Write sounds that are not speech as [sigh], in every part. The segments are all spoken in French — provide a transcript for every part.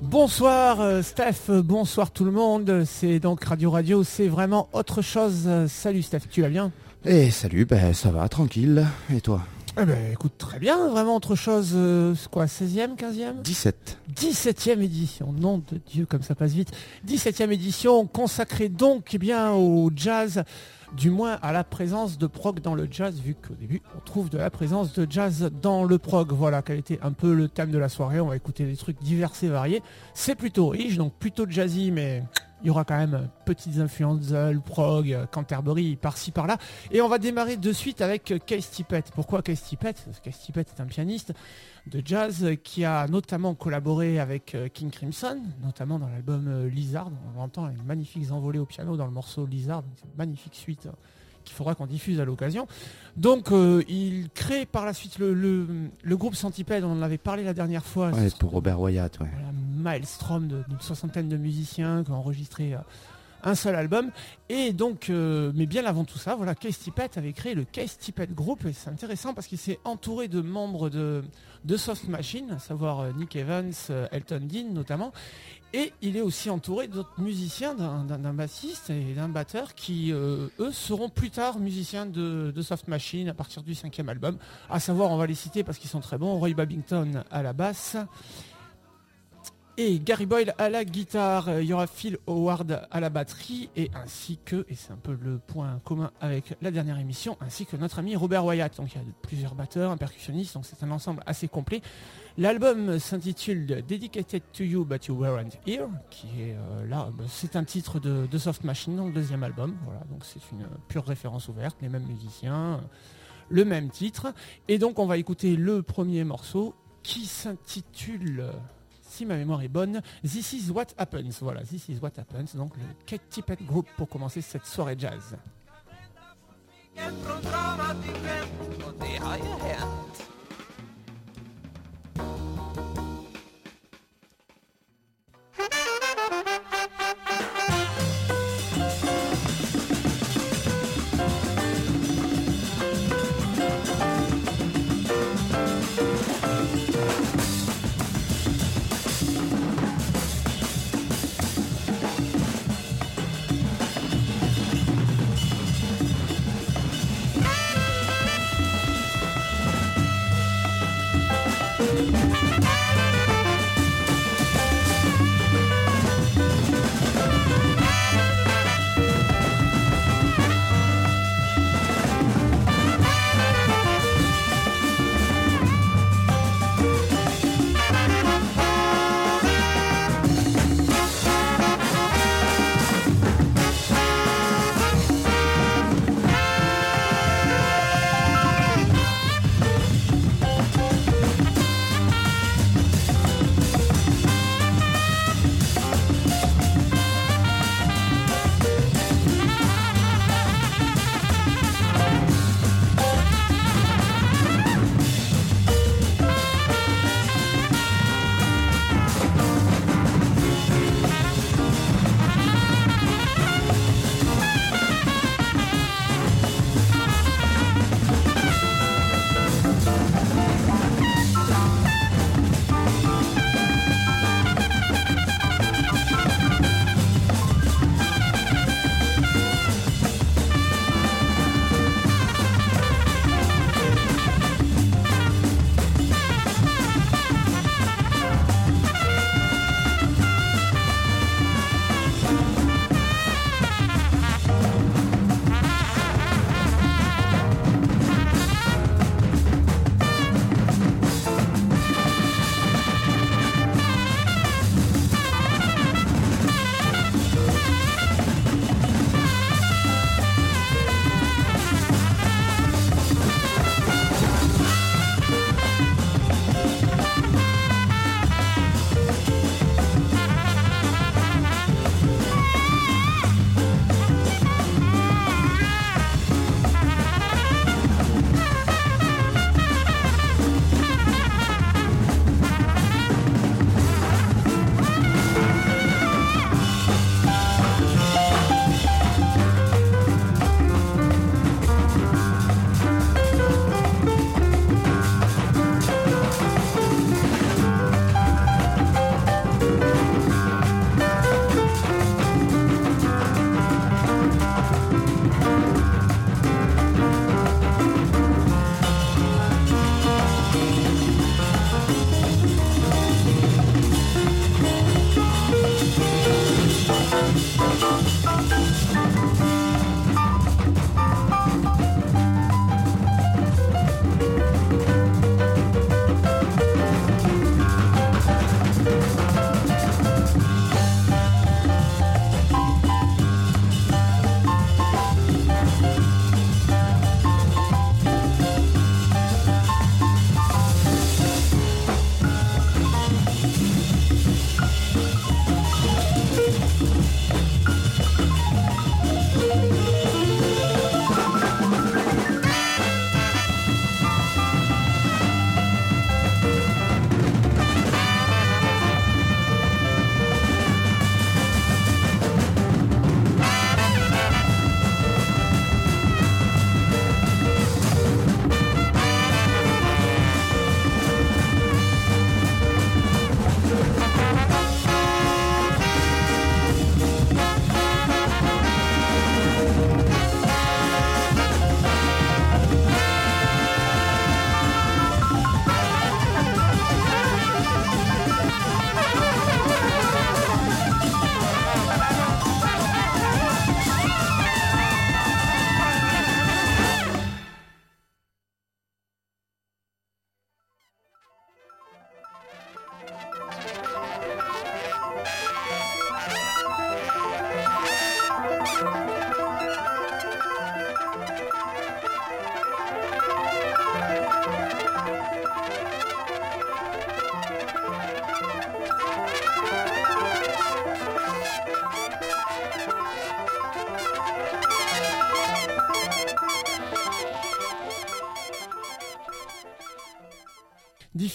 Bonsoir euh, Steph, bonsoir tout le monde. C'est donc Radio Radio, c'est vraiment autre chose. Salut Steph, tu vas bien? Eh salut, ben ça va, tranquille. Et toi? Eh ben, écoute, très bien, vraiment autre chose, euh, quoi, 16e, 15e 17. 17e édition, nom de Dieu, comme ça passe vite. 17e édition consacrée donc eh bien au jazz, du moins à la présence de prog dans le jazz, vu qu'au début on trouve de la présence de jazz dans le prog. Voilà quel était un peu le thème de la soirée. On va écouter des trucs divers et variés. C'est plutôt riche, donc plutôt jazzy, mais il y aura quand même petites influences le prog, Canterbury, par-ci par-là. Et on va démarrer de suite avec Case Tippett. Pourquoi Case Tippett? Case Tippett est un pianiste de jazz qui a notamment collaboré avec euh, King Crimson, notamment dans l'album euh, Lizard. On entend une magnifique envolée au piano dans le morceau Lizard, une magnifique suite hein, qu'il faudra qu'on diffuse à l'occasion. Donc euh, il crée par la suite le, groupe Centipede, on en avait parlé la dernière fois. Ouais, pour Robert Wyatt. Ouais. maelstrom d'une soixantaine de musiciens qui ont enregistré un seul album. Et donc, euh, mais bien avant tout ça, voilà, Case Tippett avait créé le Case Tippett Group. Et c'est intéressant parce qu'il s'est entouré de membres de, de Soft Machine, à savoir euh, Nick Evans, euh, Elton Dean notamment. Et il est aussi entouré d'autres musiciens, d'un bassiste et d'un batteur qui, eux, seront plus tard musiciens de, de, Soft Machine à partir du cinquième album. À savoir, on va les citer parce qu'ils sont très bons. Roy Babington à la basse et Gary Boyle à la guitare. Il y aura Phil Howard à la batterie et ainsi que, et c'est un peu le point commun avec la dernière émission, ainsi que notre ami Robert Wyatt. Donc il y a plusieurs batteurs, un percussionniste, donc c'est un ensemble assez complet. L'album s'intitule Dedicated to You But You Weren't Here, qui est euh, là, bah, c'est un titre de, Soft Machine dans le deuxième album. Voilà, donc c'est une pure référence ouverte, les mêmes musiciens, le même titre. Et donc on va écouter le premier morceau qui s'intitule si ma mémoire est bonne, This is what happens. Voilà, This is what happens. Donc le Kate Tippett Group pour commencer cette soirée jazz.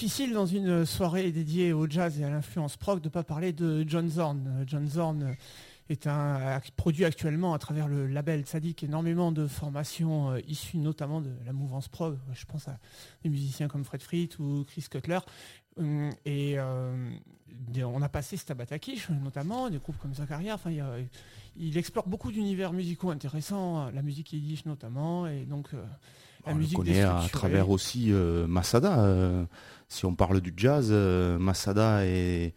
Difficile dans une soirée dédiée au jazz et à l'influence prog de ne pas parler de John Zorn. John Zorn est un produit actuellement à travers le label Sadik énormément de formations euh, issues notamment de la mouvance prog. Je pense à des musiciens comme Fred Fritz ou Chris Cutler. Hum, et euh, on a passé Stabatakish notamment, des groupes comme Zakaria. Enfin, il, explore beaucoup d'univers musicaux intéressants, la musique yiddish notamment, et donc euh, la on musique le connaît à travers aussi Masada. si on parle du jazz, Masada est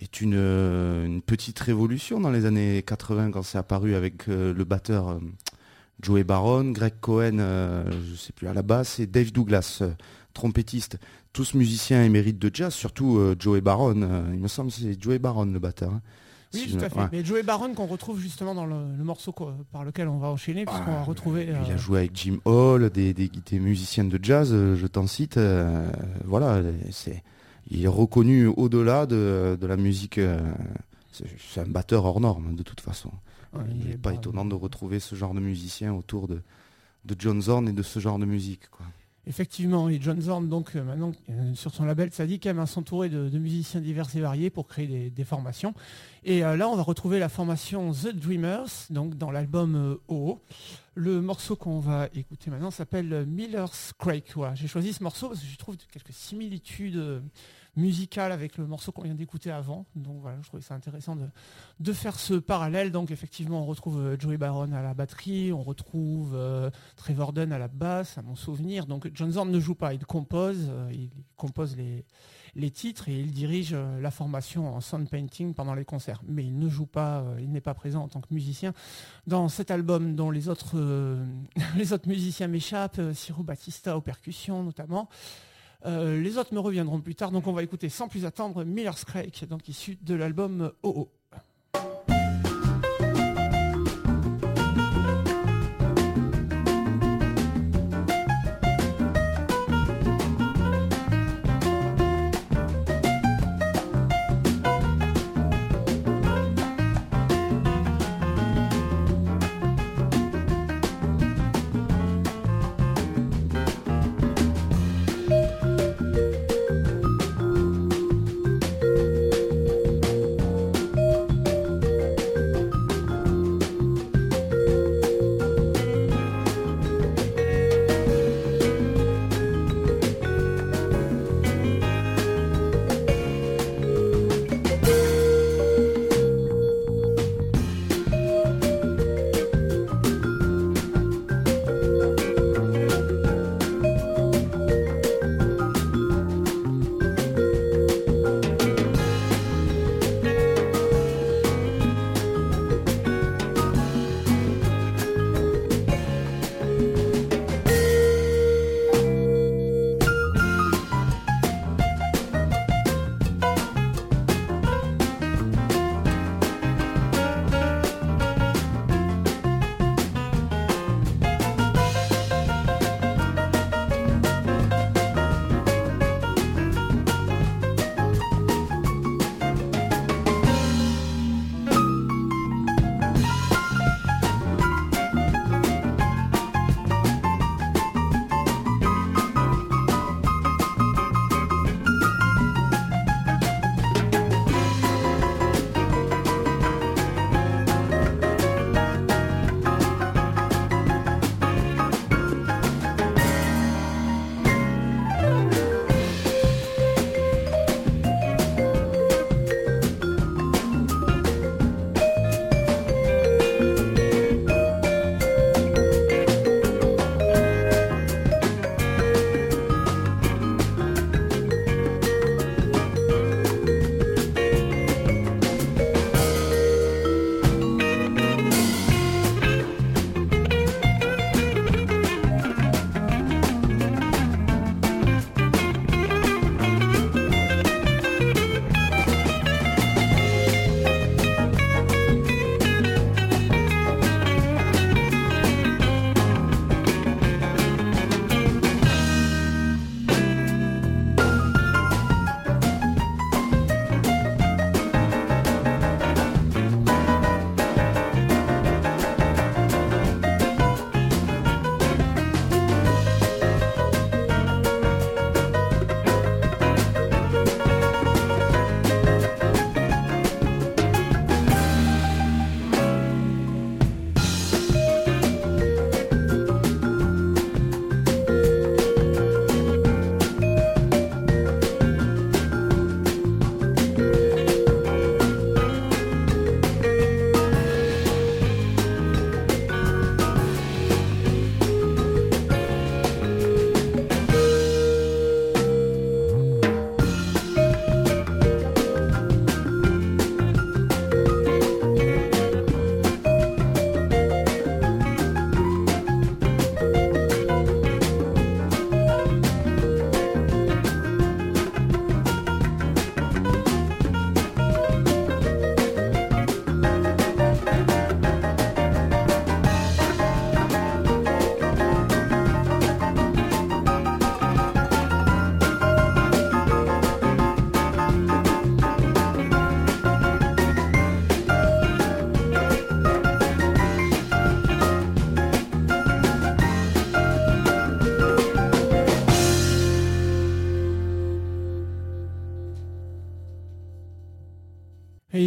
est une, euh, une, petite révolution dans les années 80 quand c'est apparu avec euh, le batteur euh, Joey Baron, Greg Cohen, je sais plus à la basse, et Dave Douglas, trompettiste. Tous musiciens émérites de jazz, surtout Joey Baron. il me semble que c'est Joey Baron le batteur. Hein. Oui, tout à fait. Mais Joey Baron qu'on retrouve justement dans le, morceau par lequel on va enchaîner, puisqu'on va retrouver. Il a joué avec Jim Hall, des, des, des musiciens de jazz, je t'en cite. voilà, c'est il est reconnu au-delà de, la musique. Euh, c'est un batteur hors norme de toute façon. il n'est pas étonnant de retrouver ce genre de musicien autour de, de John Zorn et de ce genre de musique. Quoi. Effectivement, et John Zorn, donc euh, maintenant euh, sur son label, ça même à s'entourer de, musiciens divers et variés pour créer des, formations. Et là, on va retrouver la formation The Dreamers, donc dans l'album OO. Le morceau qu'on va écouter maintenant s'appelle Miller's Crake. j'ai choisi ce morceau parce que je trouve quelques similitudes musical avec le morceau qu'on vient d'écouter avant. Donc voilà, je trouvais ça intéressant de, faire ce parallèle. Donc effectivement, on retrouve euh, Joey Baron à la batterie, on retrouve euh, Trevor Dunn à la basse, à mon souvenir. Donc John Zorn ne joue pas, il compose, euh, il compose les, les titres et il dirige la formation en sound painting pendant les concerts. Mais il ne joue pas, il n'est pas présent en tant que musicien dans cet album dont les autres, [laughs] les autres musiciens m'échappent, Ciro Batista aux percussions notamment. Euh, les autres me reviendront plus tard, donc on va écouter sans plus attendre Miller's Crake, donc issu de l'album OO.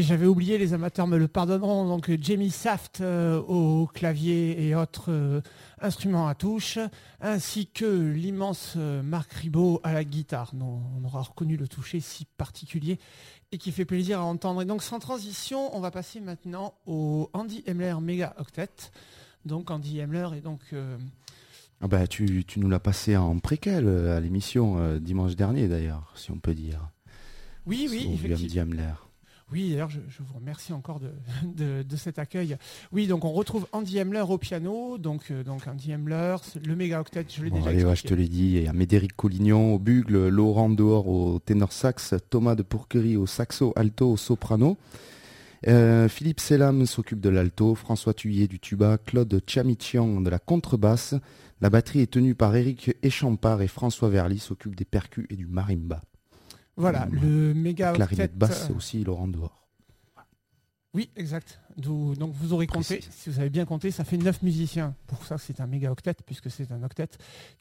J'avais oublié, les amateurs me le pardonneront, donc Jamie Saft euh, au clavier et autres euh, instruments à touche, ainsi que l'immense euh, Marc Ribot à la guitare. Non, on aura reconnu le toucher si particulier et qui fait plaisir à entendre. Et donc sans transition, on va passer maintenant au Andy Emler Mega Octet. Donc Andy Emler est donc... Ah bah, tu, tu nous l'as passé en préquel à l'émission dimanche dernier d'ailleurs, si on peut dire. Oui, oui, effectivement. Oui, d'ailleurs, je, vous remercie encore [laughs] de, cet accueil. Oui, donc on retrouve Andy Hemler au piano, donc, euh, donc Andy Hemler, le méga octet, je l'ai déjà allez, Je te l'ai dit, il y a Médéric Collignon au bugle, Laurent Dehors au ténor sax, Thomas de Pourquerie au saxo, alto, au soprano. Euh, Philippe Selam s'occupe de l'alto, François Thuyer du tuba, Claude Chamichian de la contrebasse. La batterie est tenue par Eric Échampard et François Verly s'occupe des percus et du marimba. Voilà, le méga Clarinette basse, c'est aussi Laurent Dehors. Oui, exact. Donc vous aurez compté, si vous avez bien compté, ça fait 9 musiciens. Pour ça, c'est un méga octet, puisque c'est un octet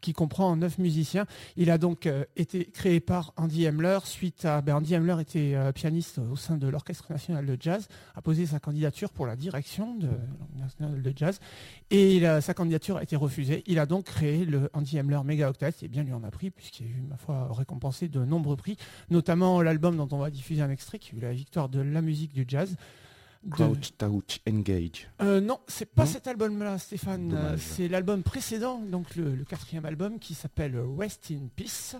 qui comprend 9 musiciens. Il a donc euh, été créé par Andy Hemler suite à. Ben, Andy Hemler était euh, pianiste au sein de l'Orchestre national de jazz, a posé sa candidature pour la direction de l'Orchestre national de jazz, et sa candidature a été refusée. Il a donc créé le Andy Hemler méga octet, et bien lui en a pris, puisqu'il a eu, ma foi, récompensé de nombreux prix, notamment l'album dont on va diffuser un extrait, qui a eu la victoire de la musique du jazz. Crouch, Touch, Engage. Euh, non, c'est pas cet album-là, Stéphane. C'est l'album précédent, donc le, quatrième album qui s'appelle Rest in Peace.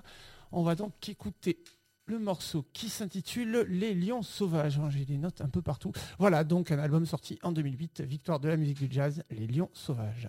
On va donc écouter le morceau qui s'intitule Les Lions Sauvages. J'ai des notes un peu partout. Voilà, donc un album sorti en 2008, victoire de la musique du jazz, Les Lions Sauvages.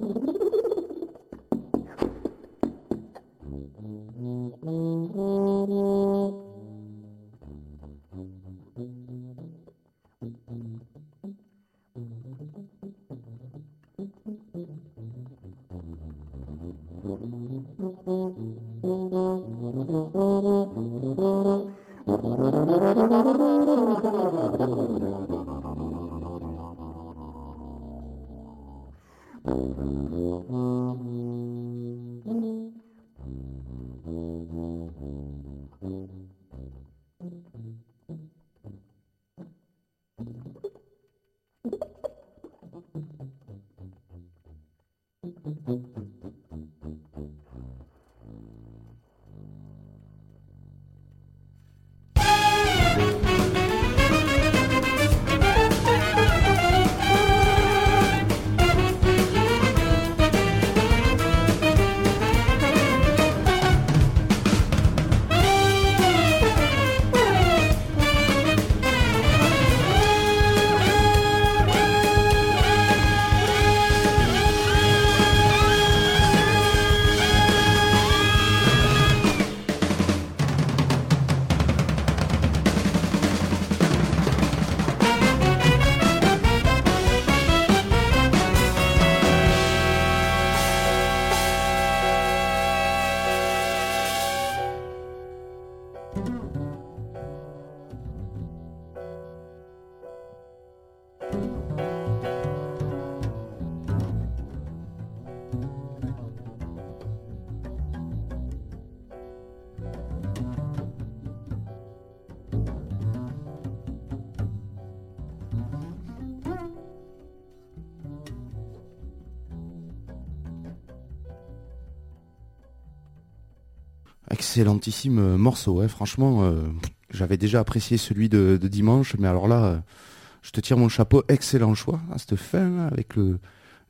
excellentissime morceau. Franchement, euh, j'avais déjà apprécié celui de, dimanche, mais alors là, euh, je te tire mon chapeau. Excellent choix à cette fin, avec le,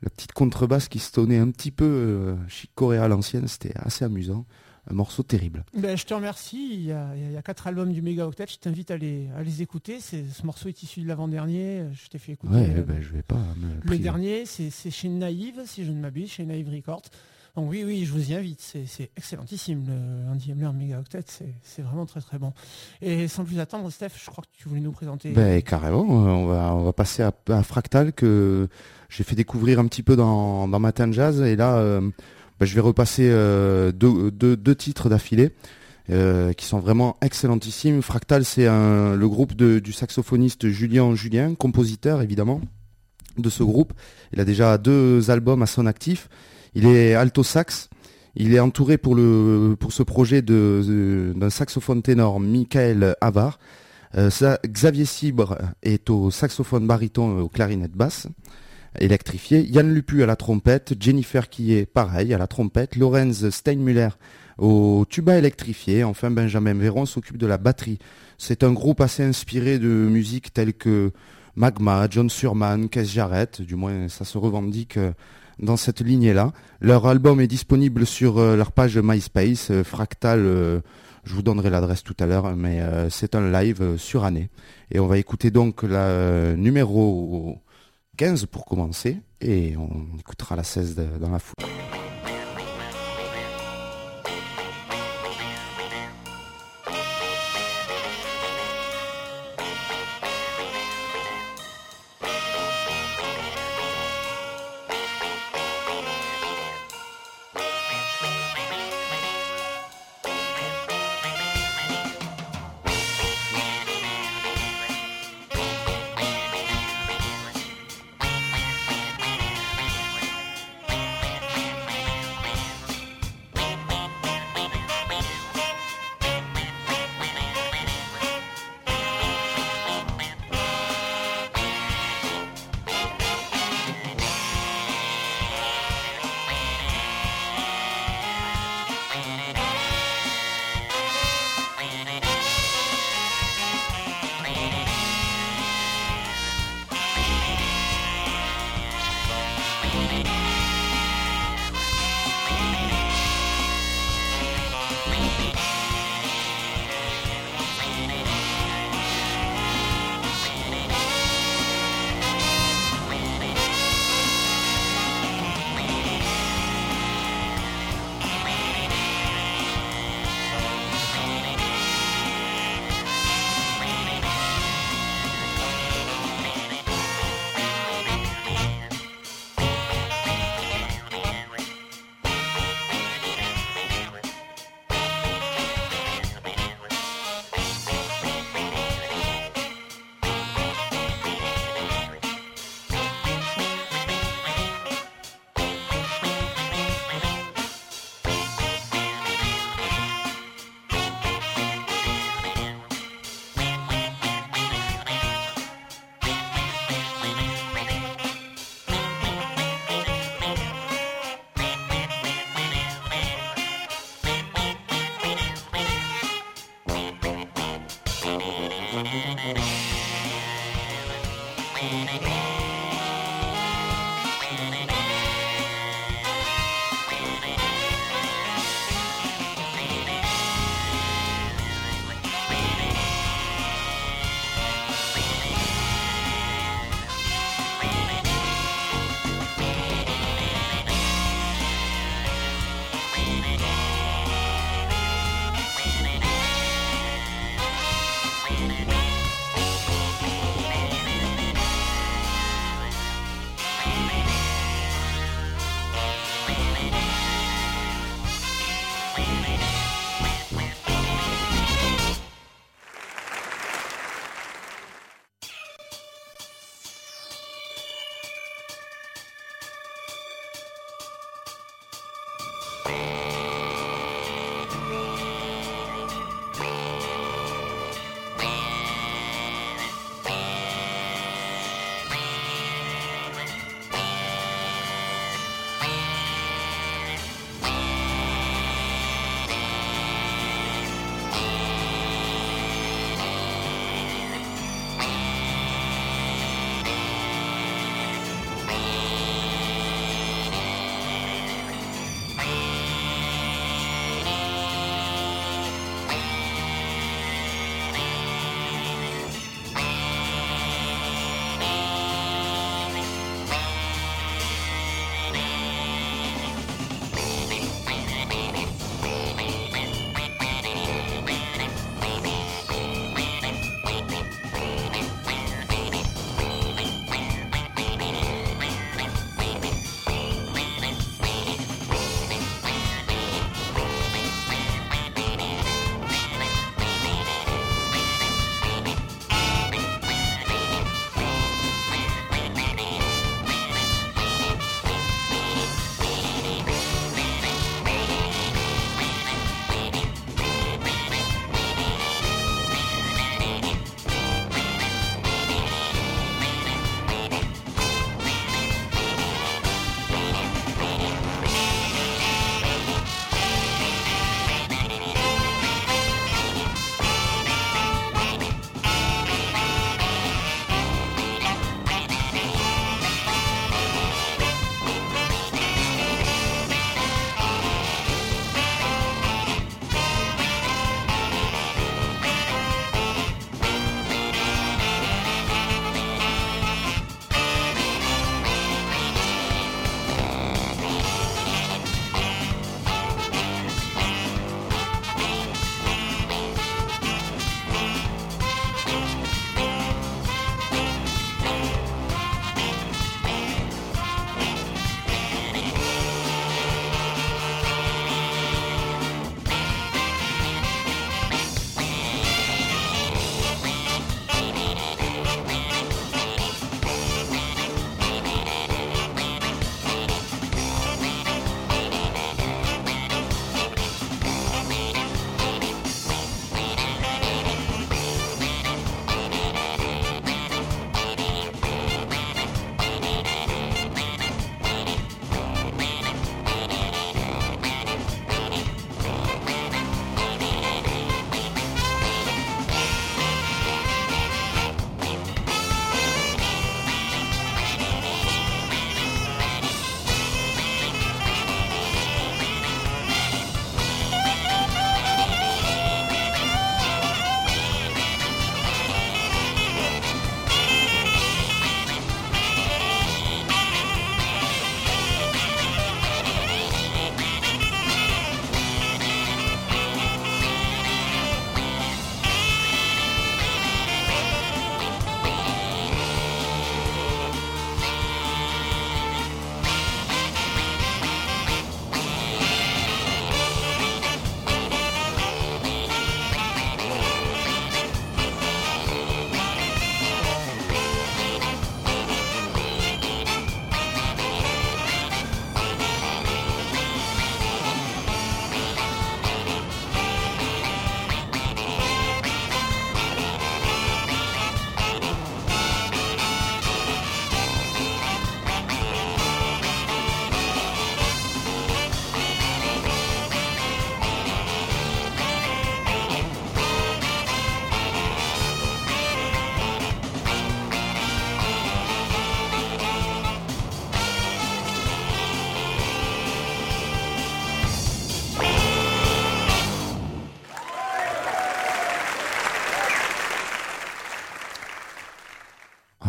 la petite contrebasse qui se tonnait un petit peu euh, chicoré à l'ancienne. C'était assez amusant. Un morceau terrible. Ben, je te remercie. Il y, a, quatre albums du Mega Octet. Je t'invite à les, à les écouter. Ce morceau est issu de l'avant-dernier. Je t'ai fait écouter. Ouais, ben, je vais pas. le dernier, c'est chez Naïve, si je ne m'abuse, chez Naïve Records. Donc oui, oui, je vous y invite. C'est excellentissime. Le Andy Hamler Mega Octet, c'est vraiment très très bon. Et sans plus attendre, Steph, je crois que tu voulais nous présenter. Ben, carrément, on va, on va passer à, Fractal que j'ai fait découvrir un petit peu dans, dans Matin Jazz. Et là, euh, ben, je vais repasser euh, deux, titres d'affilée. Euh, qui sont vraiment excellentissimes. Fractal, c'est le groupe du saxophoniste Julien Julien, compositeur évidemment de ce groupe. Il a déjà deux albums à son actif. Il est alto sax. Il est entouré pour, le, pour ce projet d'un saxophone ténor, Michael Avar. Euh, Xavier Cibre est au saxophone baryton et au clarinette basse, électrifié. Yann Lupu à la trompette. Jennifer qui est pareil à la trompette. Lorenz Steinmüller au tuba électrifié. Enfin, Benjamin Véron s'occupe de la batterie. C'est un groupe assez inspiré de musique telle que Magma, John Surman, Keith Jarrett. Du moins, ça se revendique euh, dans cette lignée-là. Leur album est disponible sur euh, leur page MySpace, euh, Fractal. Euh, je vous donnerai l'adresse tout à l'heure, mais c'est un live sur année. Et on va écouter donc la numéro 15 pour commencer, et on écoutera la 16 dans la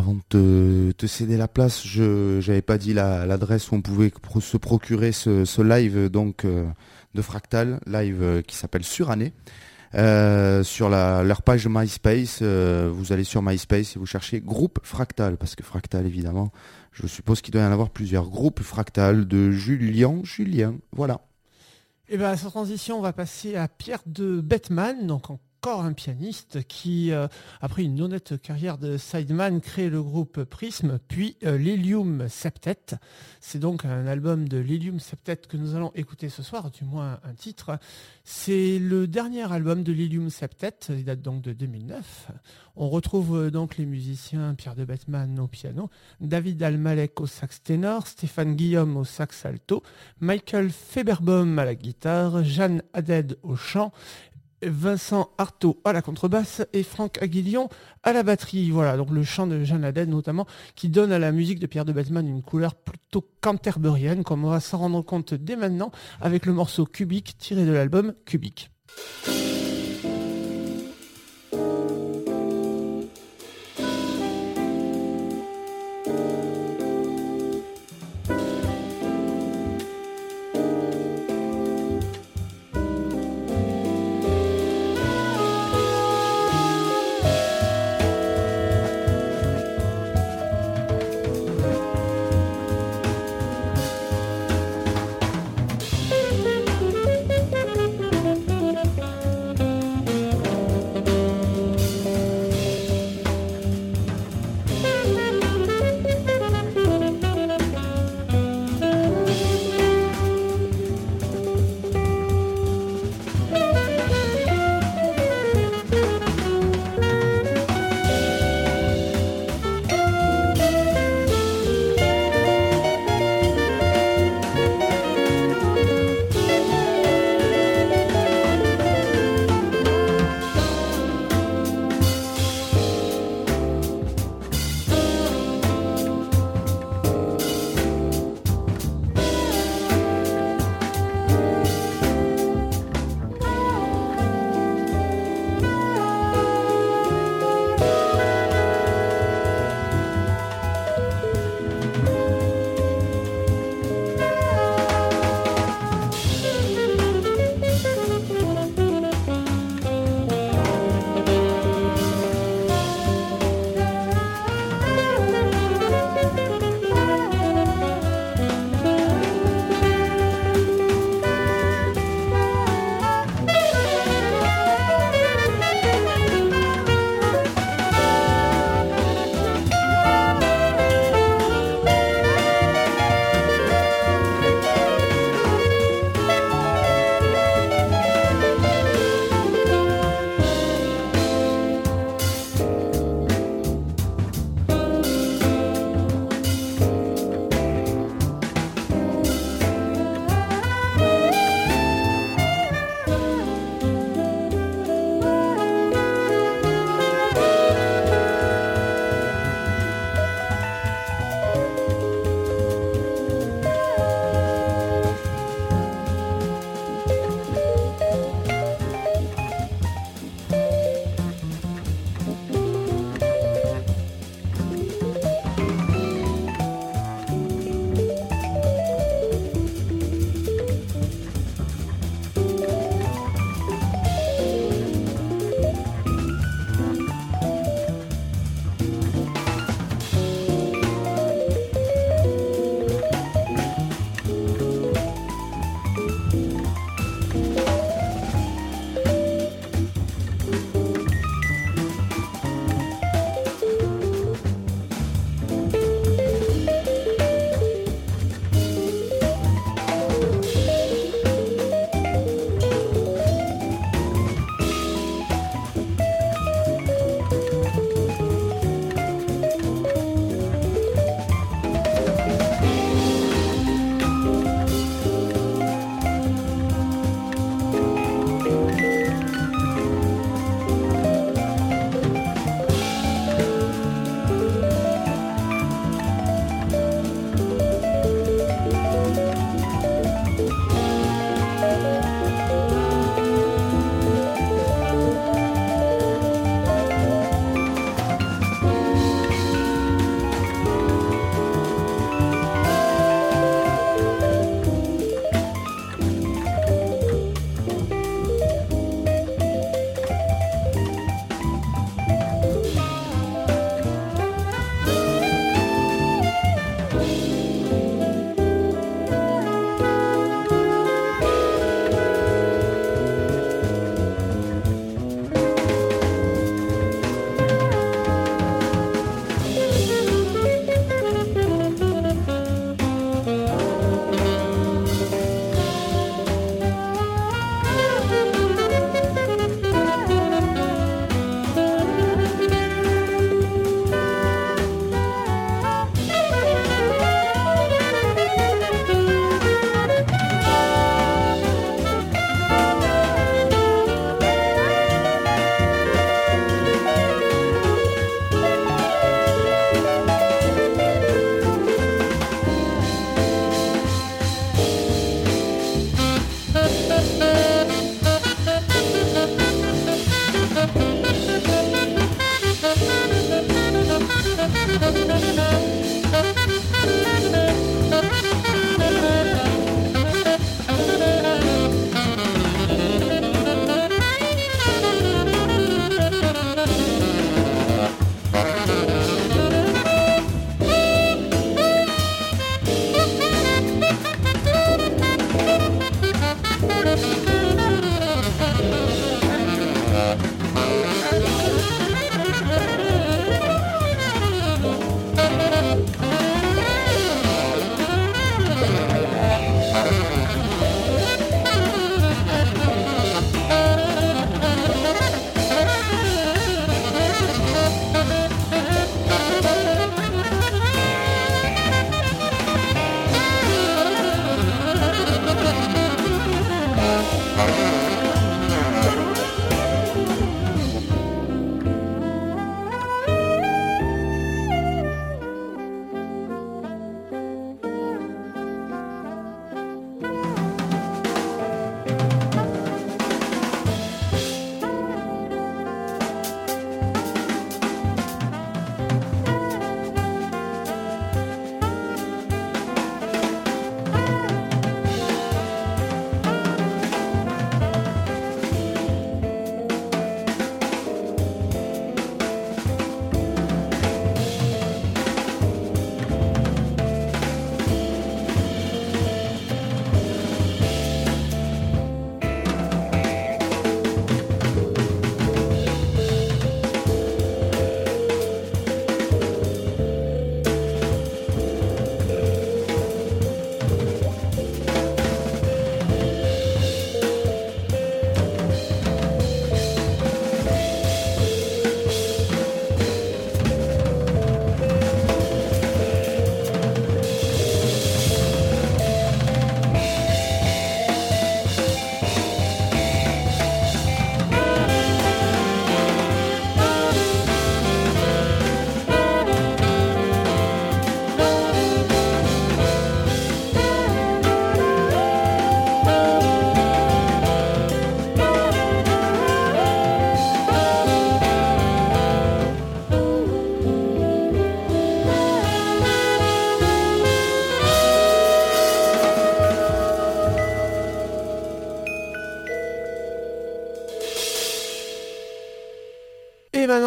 foule. te, céder la place, je n'avais pas dit l'adresse où on pouvait se procurer ce, live donc de Fractal, live qui s'appelle Surannée. Euh, sur leur page MySpace, vous allez sur MySpace et vous cherchez groupe Fractal, parce que Fractal évidemment, je suppose qu'il doit y en avoir plusieurs groupes Fractal de Julien, Julien, voilà. Et eh bien, sans transition, on va passer à Pierre de Bettman, donc encore un pianiste qui, euh, après une honnête carrière de sideman, crée le groupe Prism, puis euh, l'Helium Septet. C'est donc un album de l'Helium Septet que nous allons écouter ce soir, du moins un titre. C'est le dernier album de l'Helium Septet, il date donc de 2009. On retrouve euh, donc les musiciens Pierre de Bettman au piano, David Almalek au sax ténor, Stéphane Guillaume au sax alto, Michael Feberbaum à la guitare, Jeanne Haddad au chant Vincent Artaud à la contrebasse et Franck Aguillon à la batterie. Voilà, donc le chant de Jeanne Haddad notamment, qui donne à la musique de Pierre de Batman une couleur plutôt canterberienne, comme on va s'en rendre compte dès maintenant avec le morceau Cubique tiré de l'album Cubique.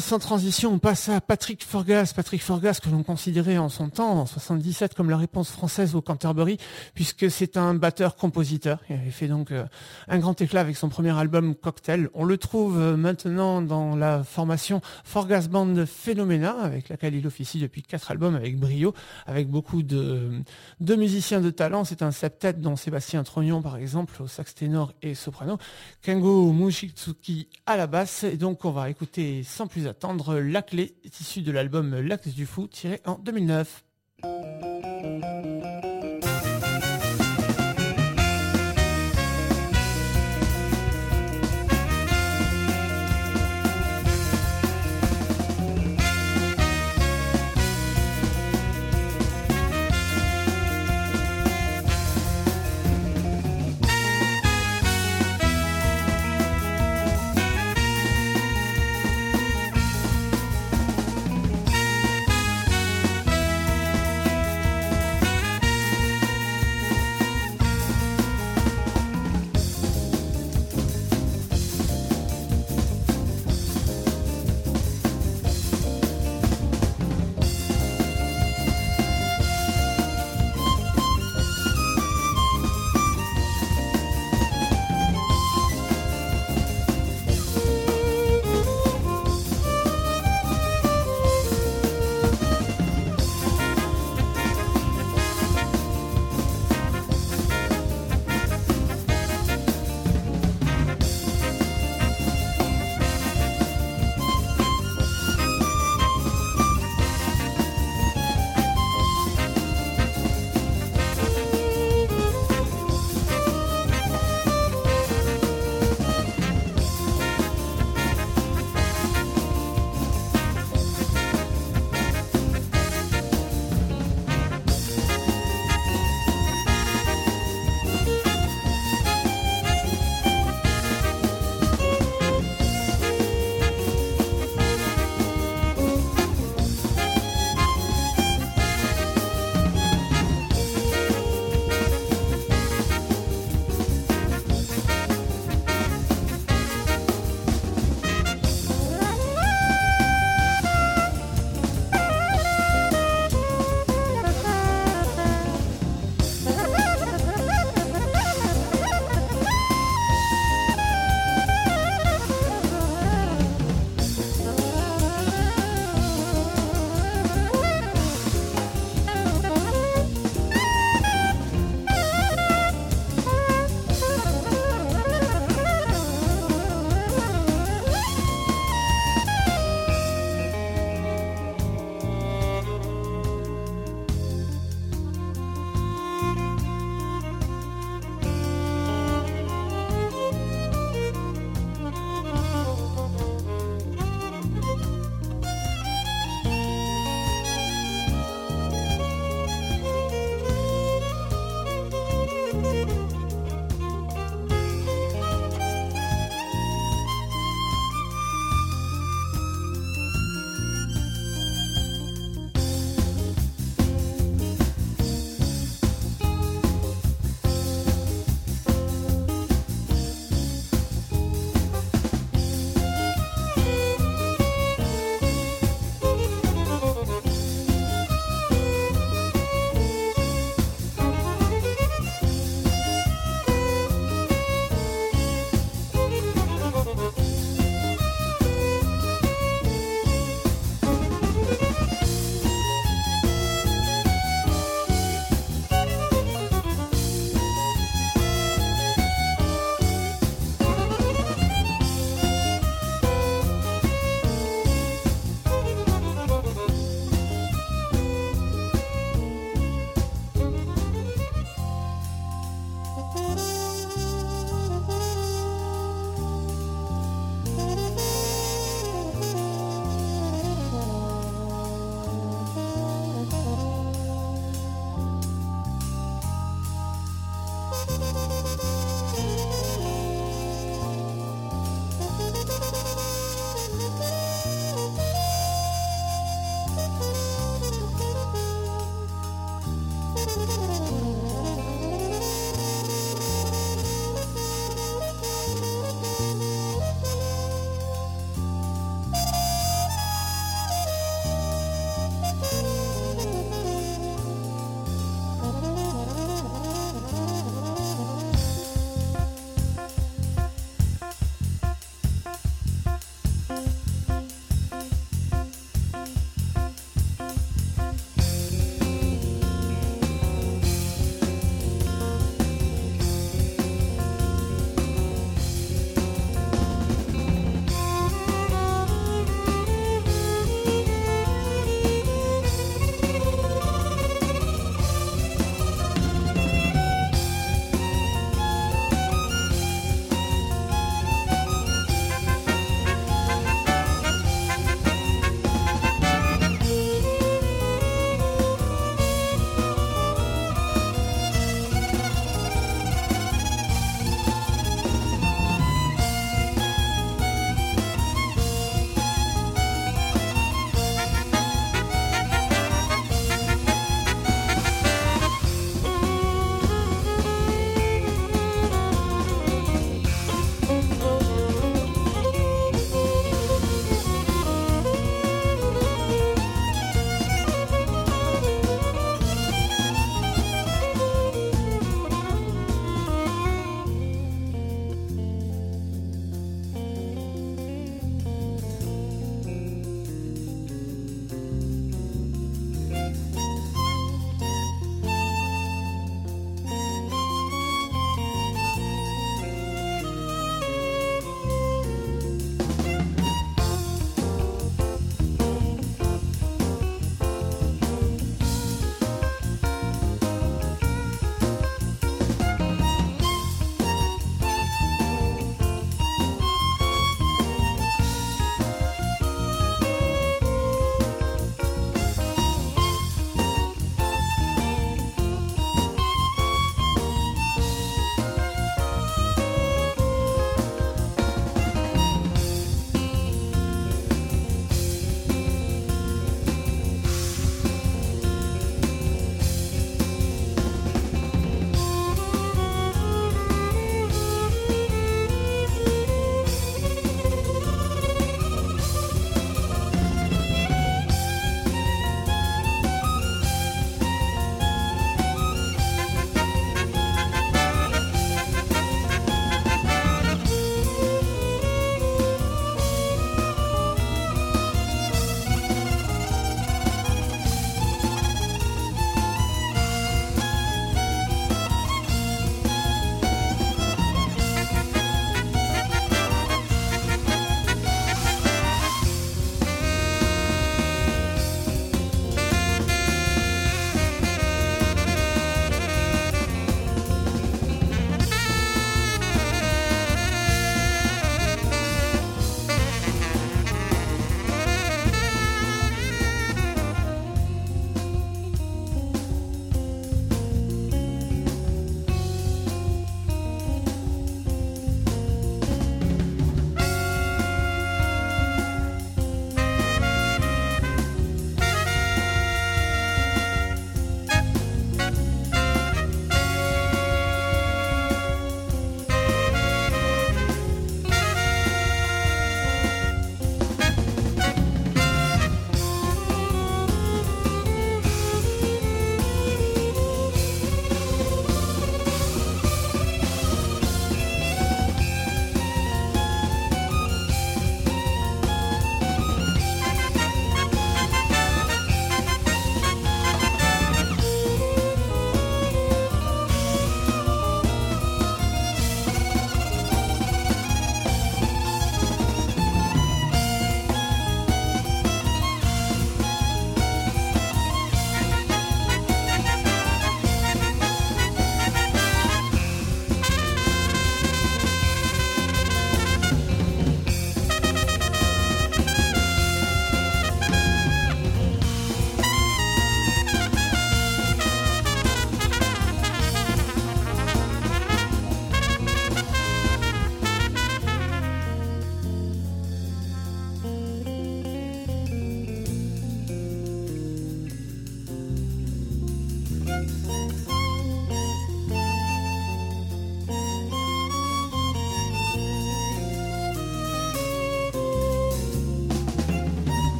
Sans transition, on passe à Patrick Forgas. Patrick Forgas, que l'on considérait en son temps, en 77, comme la réponse française au Canterbury, puisque c'est un batteur-compositeur. Il avait fait donc euh, un grand éclat avec son premier album Cocktail. On le trouve euh, maintenant dans la formation Forgas Band Phenomena, avec laquelle il officie depuis quatre albums avec brio, avec beaucoup de, musiciens de talent. C'est un septet dont Sébastien Trognon, par exemple, au sax ténor et soprano, Kengo Mushitsuki à la basse. Et donc, on va écouter sans plus attendre la clé, issue de l'album L'axe du fou, tiré en 2009.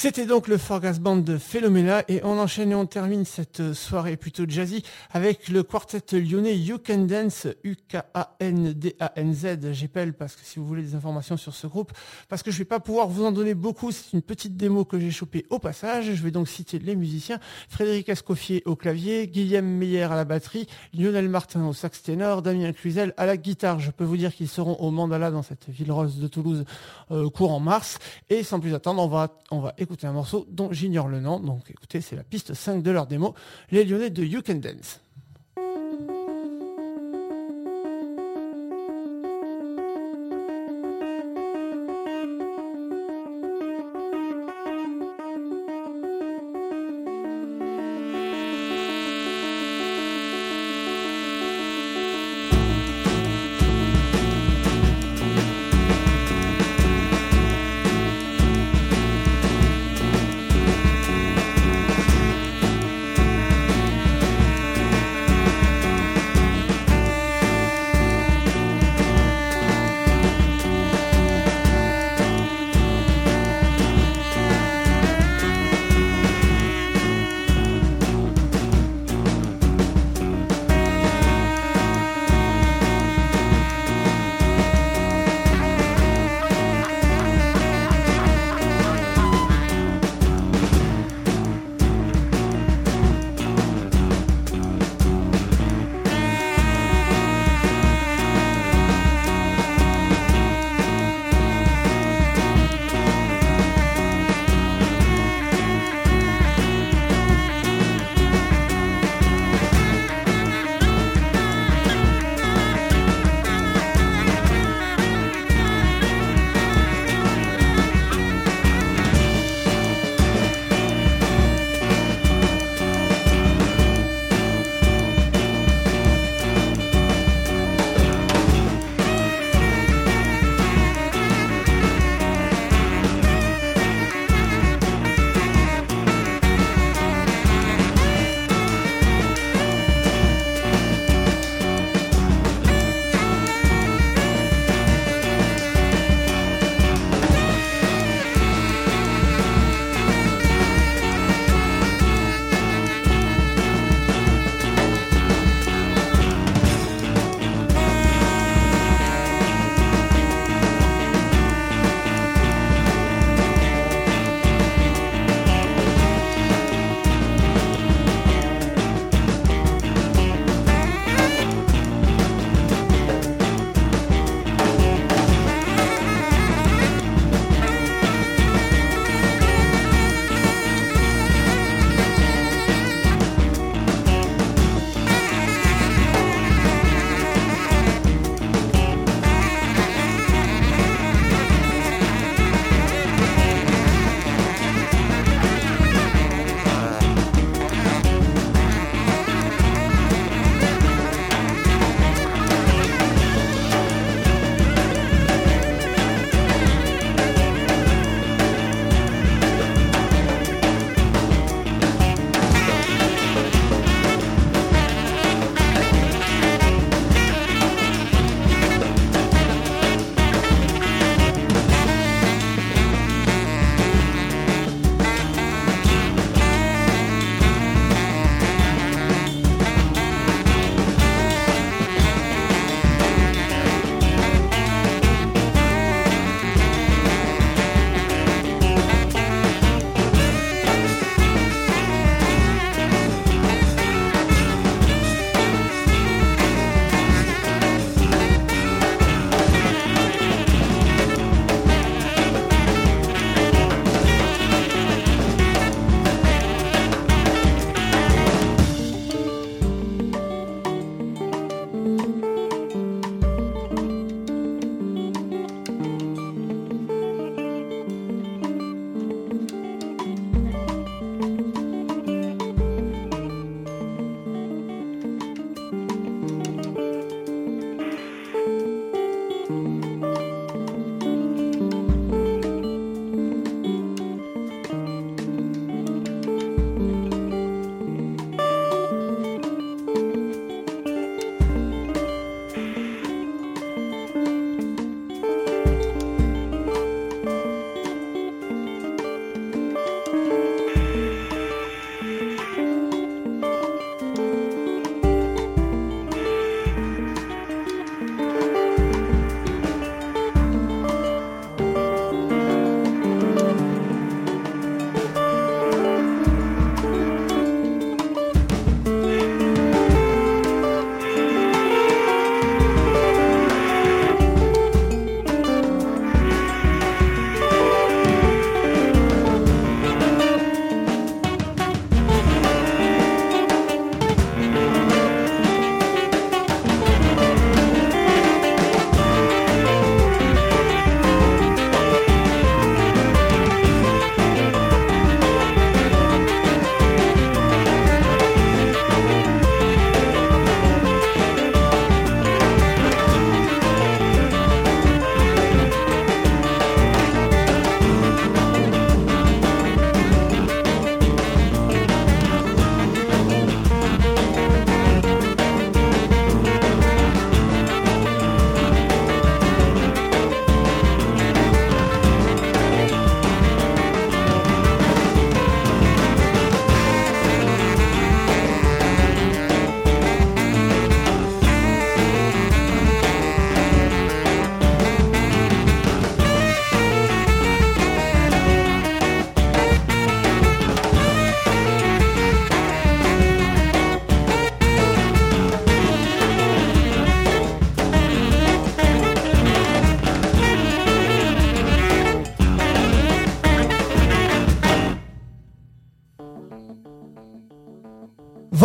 C'était donc le Forgas Band de Philomena et on enchaîne et on termine cette soirée plutôt jazzy avec le quartet lyonnais You Can Dance, U-K-A-N-D-A-N-Z. J'appelle parce que si vous voulez des informations sur ce groupe, parce que je vais pas pouvoir vous en donner beaucoup, c'est une petite démo que j'ai chopée au passage. Je vais donc citer les musiciens. Frédéric Escoffier au clavier, Guillaume Meyer à la batterie, Lionel Martin au sax ténor, Damien Cluzel à la guitare. Je peux vous dire qu'ils seront au Mandala dans cette ville rose de Toulouse euh, courant mars. Et sans plus attendre, on va, on va un morceau dont j'ignore le nom. Donc écoutez, c'est la piste 5 de leur démo, les Lyonnais de You Can Dance.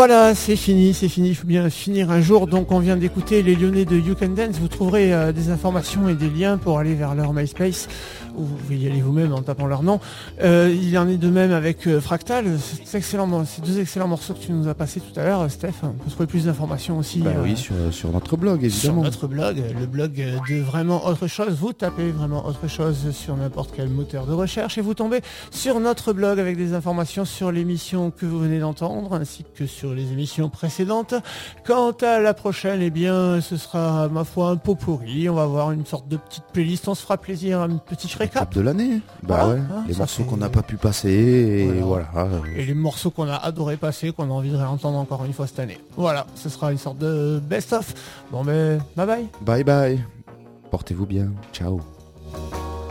Voilà, c'est fini, c'est fini, il faut bien finir un jour. Donc on vient d'écouter les Lyonnais de You Can Dance. Vous trouverez euh, des informations et des liens pour aller vers leur MySpace pouvez y aller vous-même en tapant leur nom. Euh, il en est de même avec euh, Fractal, c'est ces deux excellents morceaux que tu nous as passés tout à l'heure, Steph. On peut trouver plus d'informations aussi. Bah oui, euh, sur, notre blog, évidemment. Sur notre blog, le blog de vraiment autre chose. Vous tapez vraiment autre chose sur n'importe quel moteur de recherche et vous tombez sur notre blog avec des informations sur l'émission que vous venez d'entendre ainsi que sur les émissions précédentes. Quant à la prochaine, eh bien, ce sera ma foi un pot pourri. On va avoir une sorte de petite playlist. On se fera plaisir, un petit de l'année. Bah ouais, hein, les morceaux qu'on n'a pas pu passer et voilà. Et les morceaux qu'on a adoré passer, qu'on a envie de réentendre encore une fois cette année. Voilà, ce sera une sorte de best-of. Bon ben, bye bye. Bye bye. Portez-vous bien. Ciao.